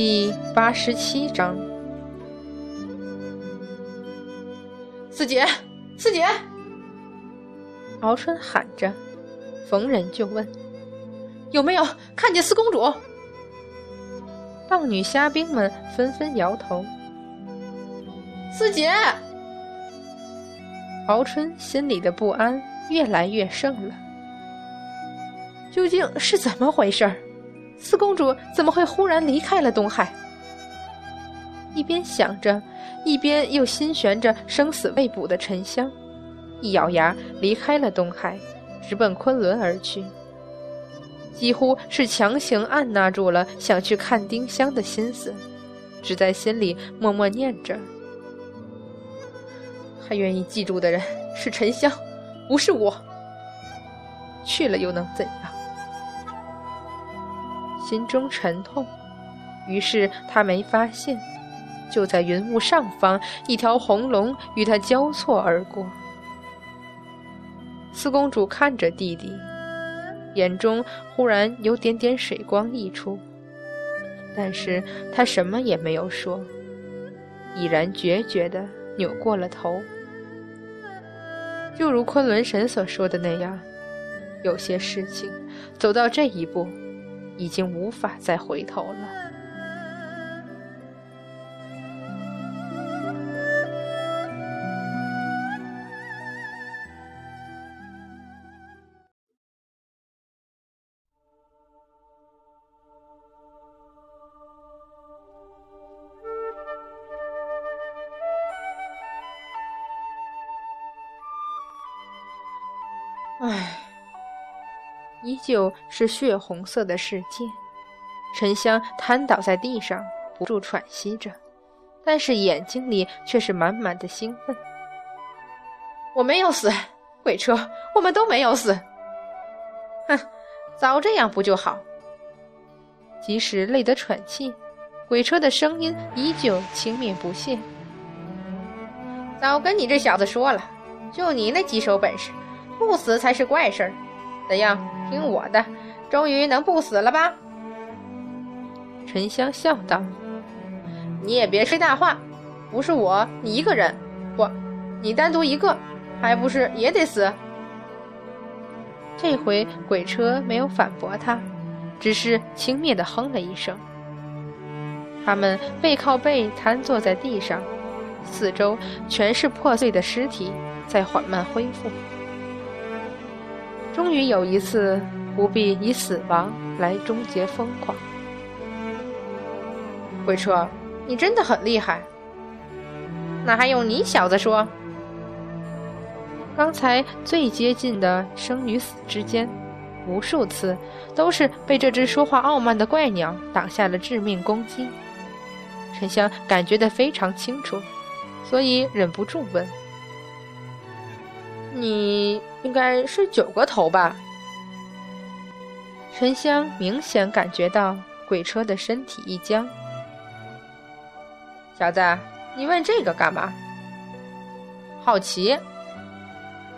第八十七章，四姐，四姐，敖春喊着，逢人就问：“有没有看见四公主？”棒女虾兵们纷纷摇头。四姐，敖春心里的不安越来越盛了。究竟是怎么回事儿？四公主怎么会忽然离开了东海？一边想着，一边又心悬着生死未卜的沉香，一咬牙离开了东海，直奔昆仑而去。几乎是强行按捺住了想去看丁香的心思，只在心里默默念着：“还愿意记住的人是沉香，不是我。去了又能怎样？”心中沉痛，于是他没发现，就在云雾上方，一条红龙与他交错而过。四公主看着弟弟，眼中忽然有点点水光溢出，但是她什么也没有说，已然决绝地扭过了头。就如昆仑神所说的那样，有些事情走到这一步。已经无法再回头了。旧是血红色的世界，沉香瘫倒在地上，不住喘息着，但是眼睛里却是满满的兴奋。我没有死，鬼车，我们都没有死。哼，早这样不就好？即使累得喘气，鬼车的声音依旧轻蔑不屑。早跟你这小子说了，就你那几手本事，不死才是怪事儿。怎样？听我的，终于能不死了吧？沉香笑道：“你也别吹大话，不是我，你一个人，不，你单独一个，还不是也得死？”这回鬼车没有反驳他，只是轻蔑的哼了一声。他们背靠背瘫坐在地上，四周全是破碎的尸体，在缓慢恢复。终于有一次，不必以死亡来终结疯狂。鬼车，你真的很厉害。那还用你小子说？刚才最接近的生与死之间，无数次都是被这只说话傲慢的怪鸟挡下了致命攻击。沉香感觉得非常清楚，所以忍不住问。你应该是九个头吧？沉香明显感觉到鬼车的身体一僵。小子，你问这个干嘛？好奇。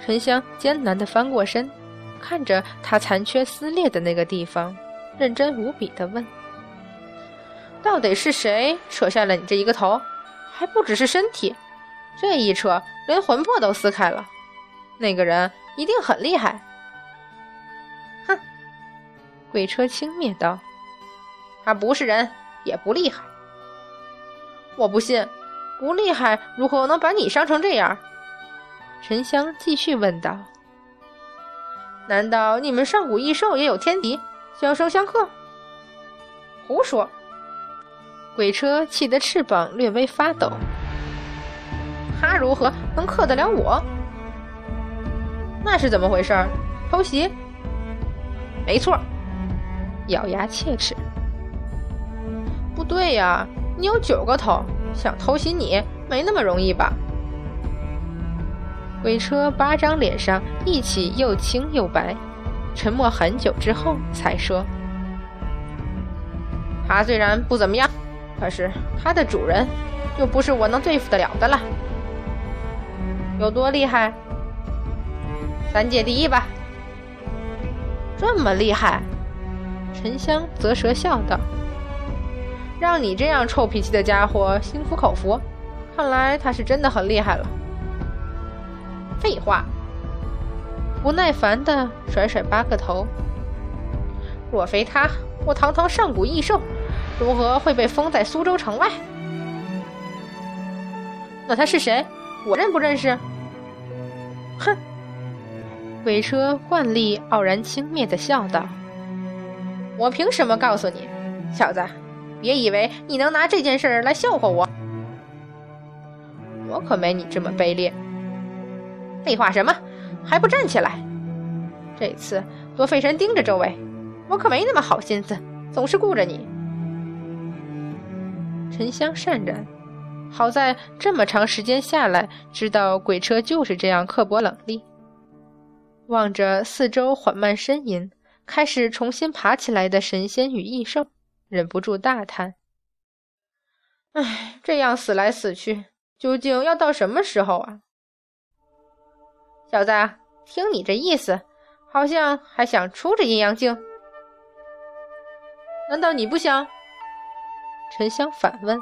沉香艰难的翻过身，看着他残缺撕裂的那个地方，认真无比的问：“到底是谁扯下了你这一个头？还不只是身体，这一扯，连魂魄都撕开了。”那个人一定很厉害。哼，鬼车轻蔑道：“他不是人，也不厉害。我不信，不厉害如何能把你伤成这样？”沉香继续问道：“难道你们上古异兽也有天敌，相生相克？”胡说！鬼车气得翅膀略微发抖。他如何能克得了我？那是怎么回事？偷袭？没错，咬牙切齿。不对呀，你有九个头，想偷袭你没那么容易吧？鬼车八张脸上一起又青又白，沉默很久之后才说：“他虽然不怎么样，可是他的主人又不是我能对付得了的了。有多厉害？”三界第一吧，这么厉害？沉香啧舌笑道：“让你这样臭脾气的家伙心服口服，看来他是真的很厉害了。废话，不耐烦的甩甩八个头。若非他，我堂堂上古异兽，如何会被封在苏州城外？那他是谁？我认不认识？哼！鬼车惯例傲然轻蔑的笑道：“我凭什么告诉你，小子？别以为你能拿这件事来笑话我，我可没你这么卑劣。废话什么？还不站起来！这次多费神盯着周围，我可没那么好心思，总是顾着你。”沉香善然，好在这么长时间下来，知道鬼车就是这样刻薄冷厉。望着四周缓慢呻吟、开始重新爬起来的神仙与异兽，忍不住大叹：“唉，这样死来死去，究竟要到什么时候啊？”小子，听你这意思，好像还想出这阴阳镜？难道你不想？沉香反问：“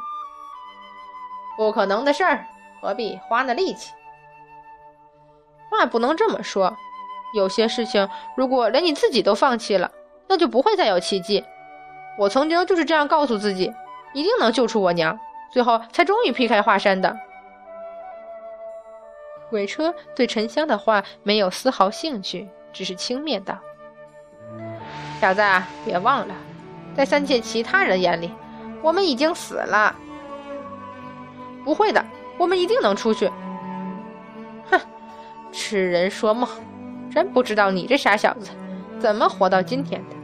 不可能的事儿，何必花那力气？”话不能这么说。有些事情，如果连你自己都放弃了，那就不会再有奇迹。我曾经就是这样告诉自己，一定能救出我娘，最后才终于劈开华山的。鬼车对沉香的话没有丝毫兴趣，只是轻蔑道：“小子，别忘了，在三界其他人眼里，我们已经死了。不会的，我们一定能出去。”哼，痴人说梦。真不知道你这傻小子怎么活到今天的！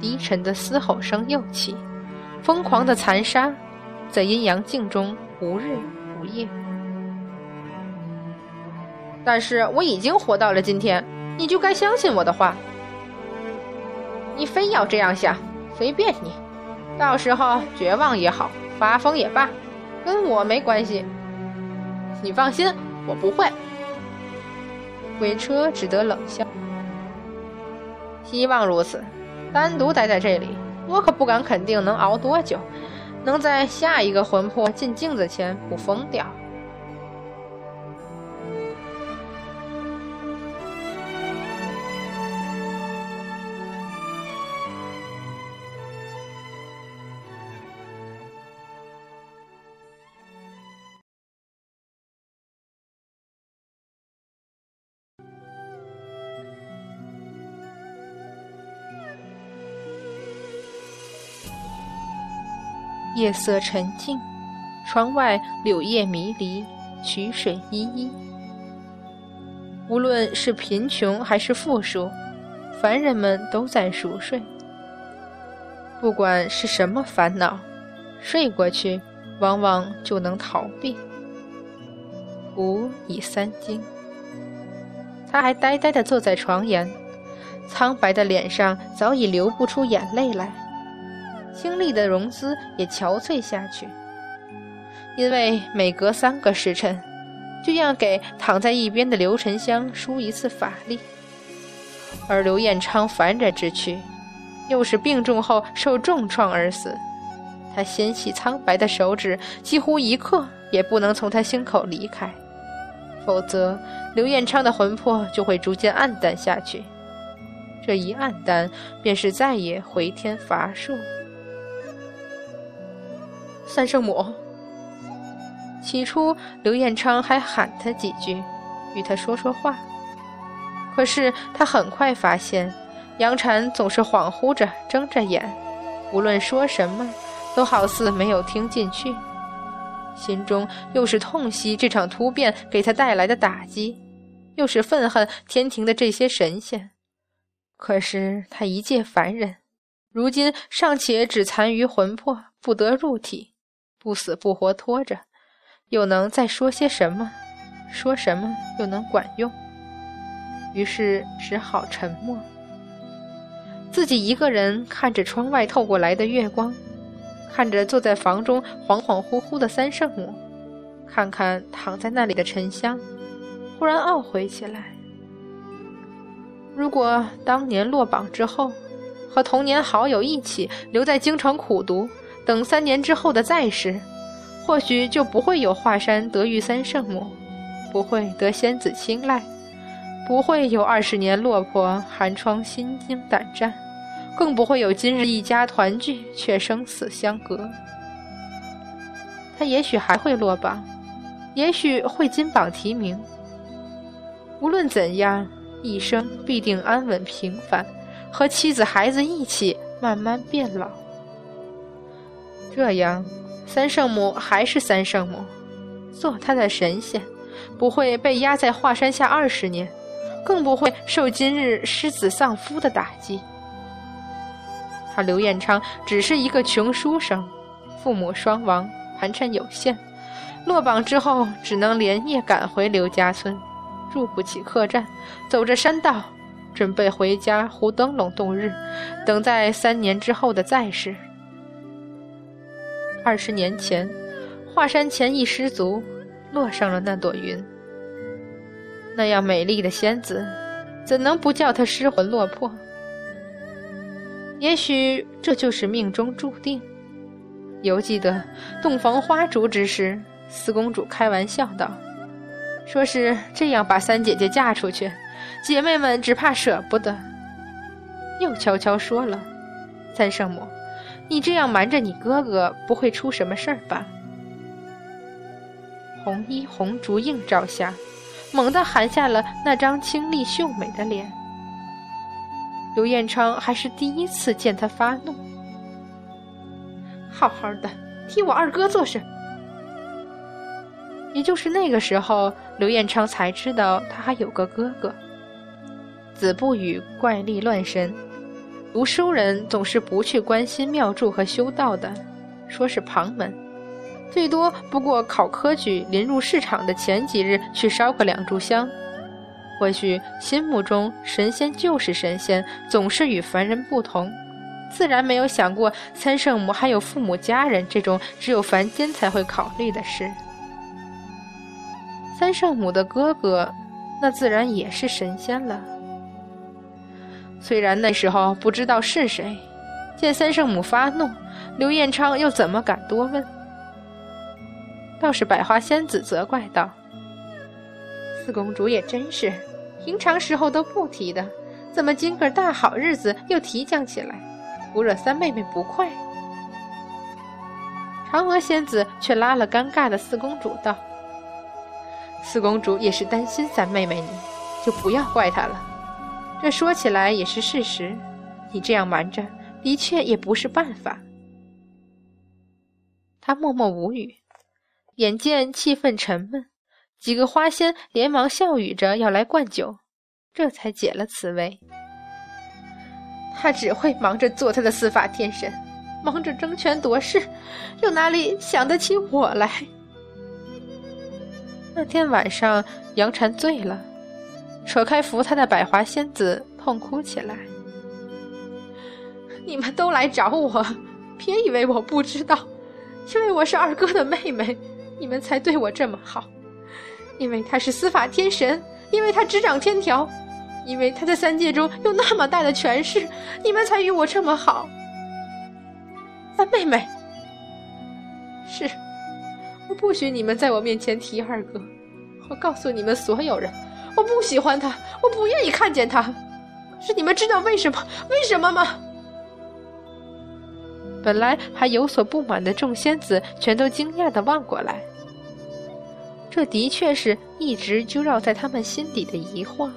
低沉的嘶吼声又起，疯狂的残杀在阴阳镜中无日无夜。但是我已经活到了今天，你就该相信我的话。你非要这样想，随便你。到时候绝望也好，发疯也罢，跟我没关系。你放心，我不会。鬼车只得冷笑，希望如此。单独待在这里，我可不敢肯定能熬多久，能在下一个魂魄进镜子前不疯掉。夜色沉静，窗外柳叶迷离，曲水依依。无论是贫穷还是富庶，凡人们都在熟睡。不管是什么烦恼，睡过去，往往就能逃避。吾已三更。他还呆呆地坐在床沿，苍白的脸上早已流不出眼泪来。清丽的容姿也憔悴下去，因为每隔三个时辰，就要给躺在一边的刘沉香输一次法力。而刘彦昌烦着之躯，又是病重后受重创而死，他纤细苍白的手指几乎一刻也不能从他心口离开，否则刘彦昌的魂魄就会逐渐暗淡下去。这一暗淡，便是再也回天乏术。三圣母。起初，刘彦昌还喊他几句，与他说说话。可是他很快发现，杨婵总是恍惚着、睁着眼，无论说什么，都好似没有听进去。心中又是痛惜这场突变给他带来的打击，又是愤恨天庭的这些神仙。可是他一介凡人，如今尚且只残余魂魄，不得入体。不死不活拖着，又能再说些什么？说什么又能管用？于是只好沉默。自己一个人看着窗外透过来的月光，看着坐在房中恍恍惚惚的三圣母，看看躺在那里的沉香，忽然懊悔起来。如果当年落榜之后，和童年好友一起留在京城苦读，等三年之后的再试，或许就不会有华山得遇三圣母，不会得仙子青睐，不会有二十年落魄寒窗心惊胆战，更不会有今日一家团聚却生死相隔。他也许还会落榜，也许会金榜题名。无论怎样，一生必定安稳平凡。和妻子孩子一起慢慢变老，这样，三圣母还是三圣母，做他的神仙，不会被压在华山下二十年，更不会受今日失子丧夫的打击。他刘彦昌只是一个穷书生，父母双亡，盘缠有限，落榜之后只能连夜赶回刘家村，住不起客栈，走着山道。准备回家糊灯笼度日，等在三年之后的再世。二十年前，华山前一失足，落上了那朵云。那样美丽的仙子，怎能不叫他失魂落魄？也许这就是命中注定。犹记得洞房花烛之时，四公主开玩笑道：“说是这样把三姐姐嫁出去。”姐妹们只怕舍不得，又悄悄说了：“三圣母，你这样瞒着你哥哥，不会出什么事儿吧？”红衣红烛映照下，猛地含下了那张清丽秀美的脸。刘彦昌还是第一次见他发怒，好好的替我二哥做事。也就是那个时候，刘彦昌才知道他还有个哥哥。子不语怪力乱神，读书人总是不去关心庙祝和修道的，说是旁门，最多不过考科举临入市场的前几日去烧个两炷香。或许心目中神仙就是神仙，总是与凡人不同，自然没有想过三圣母还有父母家人这种只有凡间才会考虑的事。三圣母的哥哥，那自然也是神仙了。虽然那时候不知道是谁，见三圣母发怒，刘彦昌又怎么敢多问？倒是百花仙子责怪道：“四公主也真是，平常时候都不提的，怎么今个大好日子又提讲起来，不惹三妹妹不快？”嫦娥仙子却拉了尴尬的四公主道：“四公主也是担心三妹妹你，就不要怪她了。”这说起来也是事实，你这样瞒着，的确也不是办法。他默默无语，眼见气氛沉闷，几个花仙连忙笑语着要来灌酒，这才解了此围。他只会忙着做他的司法天神，忙着争权夺势，又哪里想得起我来？那天晚上，杨婵醉了。扯开扶他的百花仙子，痛哭起来。你们都来找我，别以为我不知道，因为我是二哥的妹妹，你们才对我这么好。因为他是司法天神，因为他执掌天条，因为他在三界中有那么大的权势，你们才与我这么好。三妹妹，是，我不许你们在我面前提二哥，我告诉你们所有人。我不喜欢他，我不愿意看见他。是你们知道为什么？为什么吗？本来还有所不满的众仙子，全都惊讶的望过来。这的确是一直就绕在他们心底的疑惑。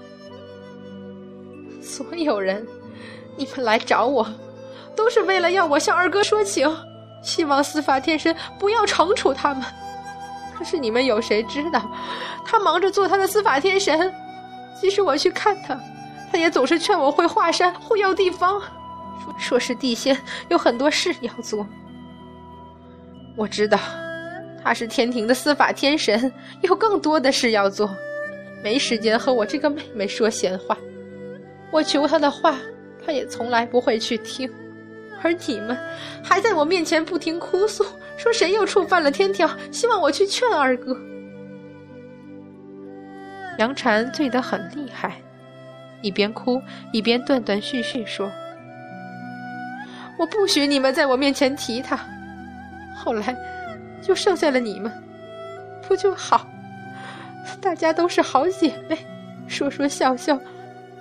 所有人，你们来找我，都是为了要我向二哥说情，希望司法天神不要惩处他们。是你们有谁知道，他忙着做他的司法天神。即使我去看他，他也总是劝我回华山护佑地方，说说是地仙有很多事要做。我知道，他是天庭的司法天神，有更多的事要做，没时间和我这个妹妹说闲话。我求他的话，他也从来不会去听。而你们，还在我面前不停哭诉。说谁又触犯了天条？希望我去劝二哥。杨婵醉得很厉害，一边哭一边断断续续说：“我不许你们在我面前提他。后来，就剩下了你们，不就好？大家都是好姐妹，说说笑笑，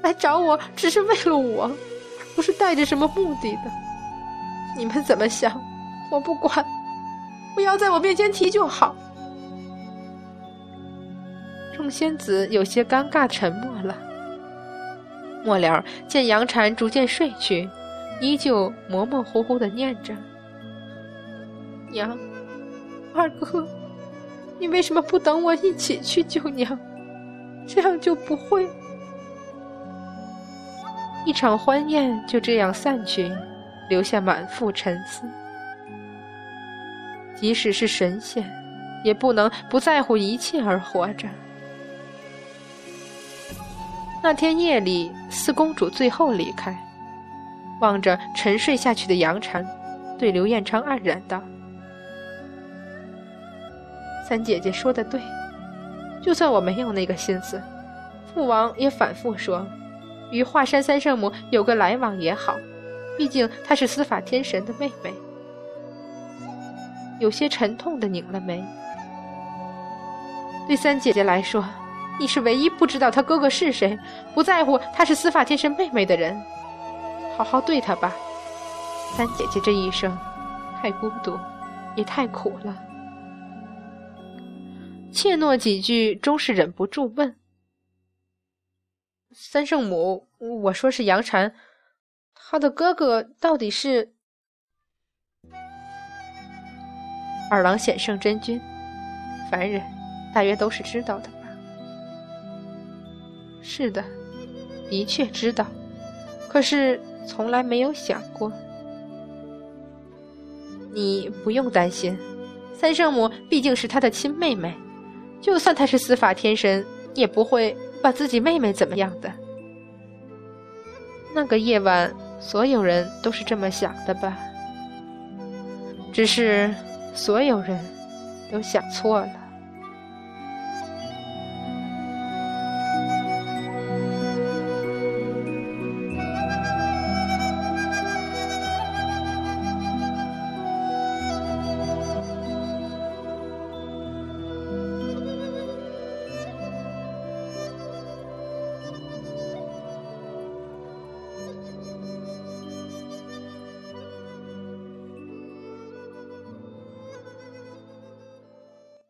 来找我只是为了我，不是带着什么目的的。你们怎么想，我不管，不要在我面前提就好。众仙子有些尴尬，沉默了。末了，见杨婵逐渐睡去，依旧模模糊糊的念着：“娘，二哥，你为什么不等我一起去救娘？这样就不会……”一场欢宴就这样散去，留下满腹沉思。即使是神仙，也不能不在乎一切而活着。那天夜里，四公主最后离开，望着沉睡下去的杨婵，对刘彦昌黯然道：“三姐姐说的对，就算我没有那个心思，父王也反复说，与华山三圣母有个来往也好，毕竟她是司法天神的妹妹。”有些沉痛的拧了眉。对三姐姐来说。你是唯一不知道她哥哥是谁，不在乎她是司法天神妹妹的人，好好对她吧。三姐姐这一生，太孤独，也太苦了。怯懦几句，终是忍不住问：“三圣母，我说是杨禅，他的哥哥到底是？”二郎显圣真君，凡人大约都是知道的吧。是的，的确知道，可是从来没有想过。你不用担心，三圣母毕竟是他的亲妹妹，就算他是司法天神，也不会把自己妹妹怎么样的。那个夜晚，所有人都是这么想的吧？只是，所有人都想错了。